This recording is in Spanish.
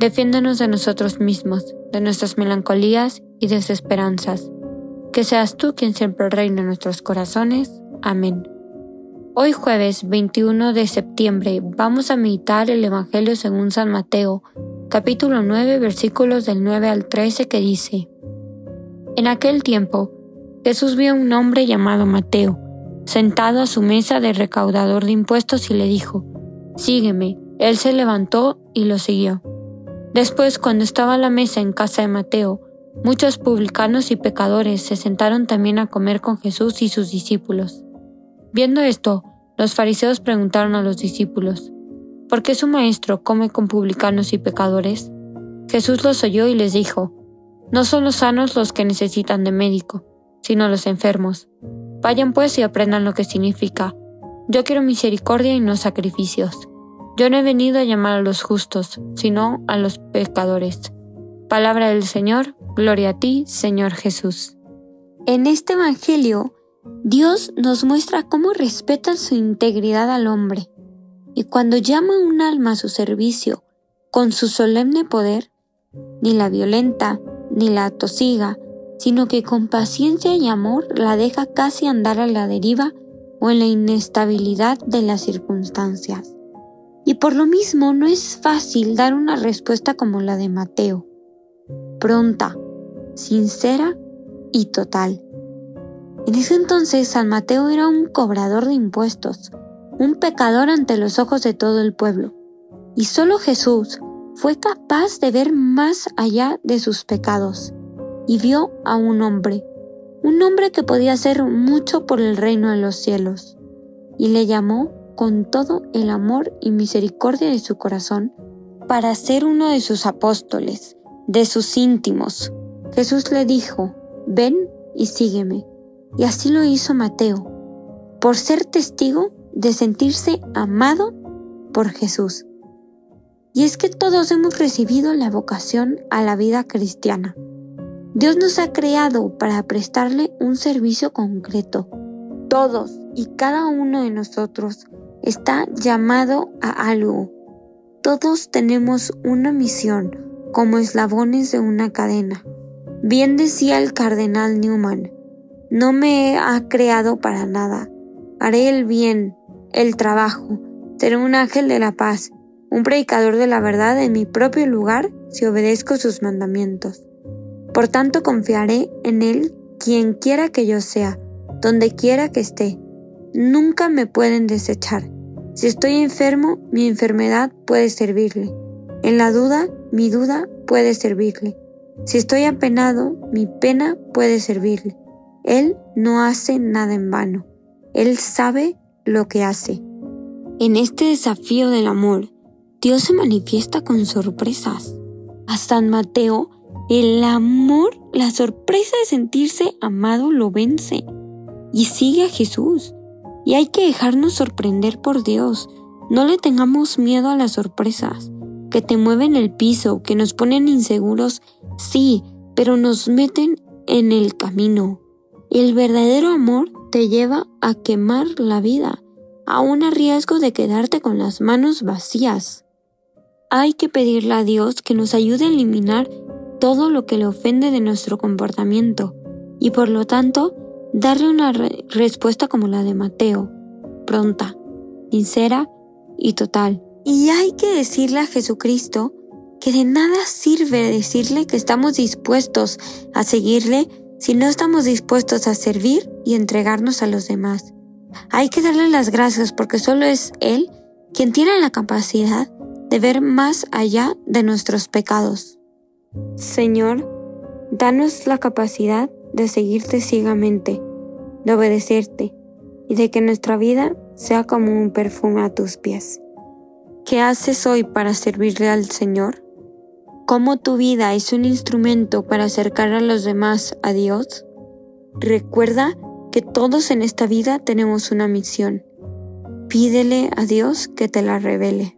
Defiéndenos de nosotros mismos, de nuestras melancolías y desesperanzas. Que seas tú quien siempre reina en nuestros corazones. Amén. Hoy jueves 21 de septiembre vamos a meditar el Evangelio según San Mateo, capítulo 9 versículos del 9 al 13 que dice, En aquel tiempo, Jesús vio a un hombre llamado Mateo, sentado a su mesa de recaudador de impuestos y le dijo, Sígueme. Él se levantó y lo siguió. Después, cuando estaba la mesa en casa de Mateo, muchos publicanos y pecadores se sentaron también a comer con Jesús y sus discípulos. Viendo esto, los fariseos preguntaron a los discípulos, ¿por qué su maestro come con publicanos y pecadores? Jesús los oyó y les dijo, No son los sanos los que necesitan de médico, sino los enfermos. Vayan pues y aprendan lo que significa. Yo quiero misericordia y no sacrificios yo no he venido a llamar a los justos, sino a los pecadores. Palabra del Señor, gloria a ti, Señor Jesús. En este Evangelio, Dios nos muestra cómo respeta su integridad al hombre, y cuando llama un alma a su servicio con su solemne poder, ni la violenta, ni la atosiga, sino que con paciencia y amor la deja casi andar a la deriva o en la inestabilidad de las circunstancias. Y por lo mismo no es fácil dar una respuesta como la de Mateo, pronta, sincera y total. En ese entonces San Mateo era un cobrador de impuestos, un pecador ante los ojos de todo el pueblo, y solo Jesús fue capaz de ver más allá de sus pecados, y vio a un hombre, un hombre que podía hacer mucho por el reino de los cielos, y le llamó con todo el amor y misericordia de su corazón para ser uno de sus apóstoles, de sus íntimos. Jesús le dijo, ven y sígueme. Y así lo hizo Mateo, por ser testigo de sentirse amado por Jesús. Y es que todos hemos recibido la vocación a la vida cristiana. Dios nos ha creado para prestarle un servicio concreto. Todos y cada uno de nosotros está llamado a algo. Todos tenemos una misión como eslabones de una cadena. Bien decía el cardenal Newman, no me ha creado para nada. Haré el bien, el trabajo, seré un ángel de la paz, un predicador de la verdad en mi propio lugar si obedezco sus mandamientos. Por tanto confiaré en él quien quiera que yo sea, donde quiera que esté nunca me pueden desechar. Si estoy enfermo, mi enfermedad puede servirle. En la duda, mi duda puede servirle. Si estoy apenado, mi pena puede servirle. Él no hace nada en vano. Él sabe lo que hace. En este desafío del amor, Dios se manifiesta con sorpresas. A San Mateo, el amor, la sorpresa de sentirse amado lo vence y sigue a Jesús. Y hay que dejarnos sorprender por Dios. No le tengamos miedo a las sorpresas, que te mueven el piso, que nos ponen inseguros, sí, pero nos meten en el camino. El verdadero amor te lleva a quemar la vida, aún a riesgo de quedarte con las manos vacías. Hay que pedirle a Dios que nos ayude a eliminar todo lo que le ofende de nuestro comportamiento y por lo tanto darle una respuesta como la de Mateo, pronta, sincera y total. Y hay que decirle a Jesucristo que de nada sirve decirle que estamos dispuestos a seguirle si no estamos dispuestos a servir y entregarnos a los demás. Hay que darle las gracias porque solo es Él quien tiene la capacidad de ver más allá de nuestros pecados. Señor, danos la capacidad de seguirte ciegamente, de obedecerte y de que nuestra vida sea como un perfume a tus pies. ¿Qué haces hoy para servirle al Señor? cómo tu vida es un instrumento para acercar a los demás a Dios? Recuerda que todos en esta vida tenemos una misión. Pídele a Dios que te la revele.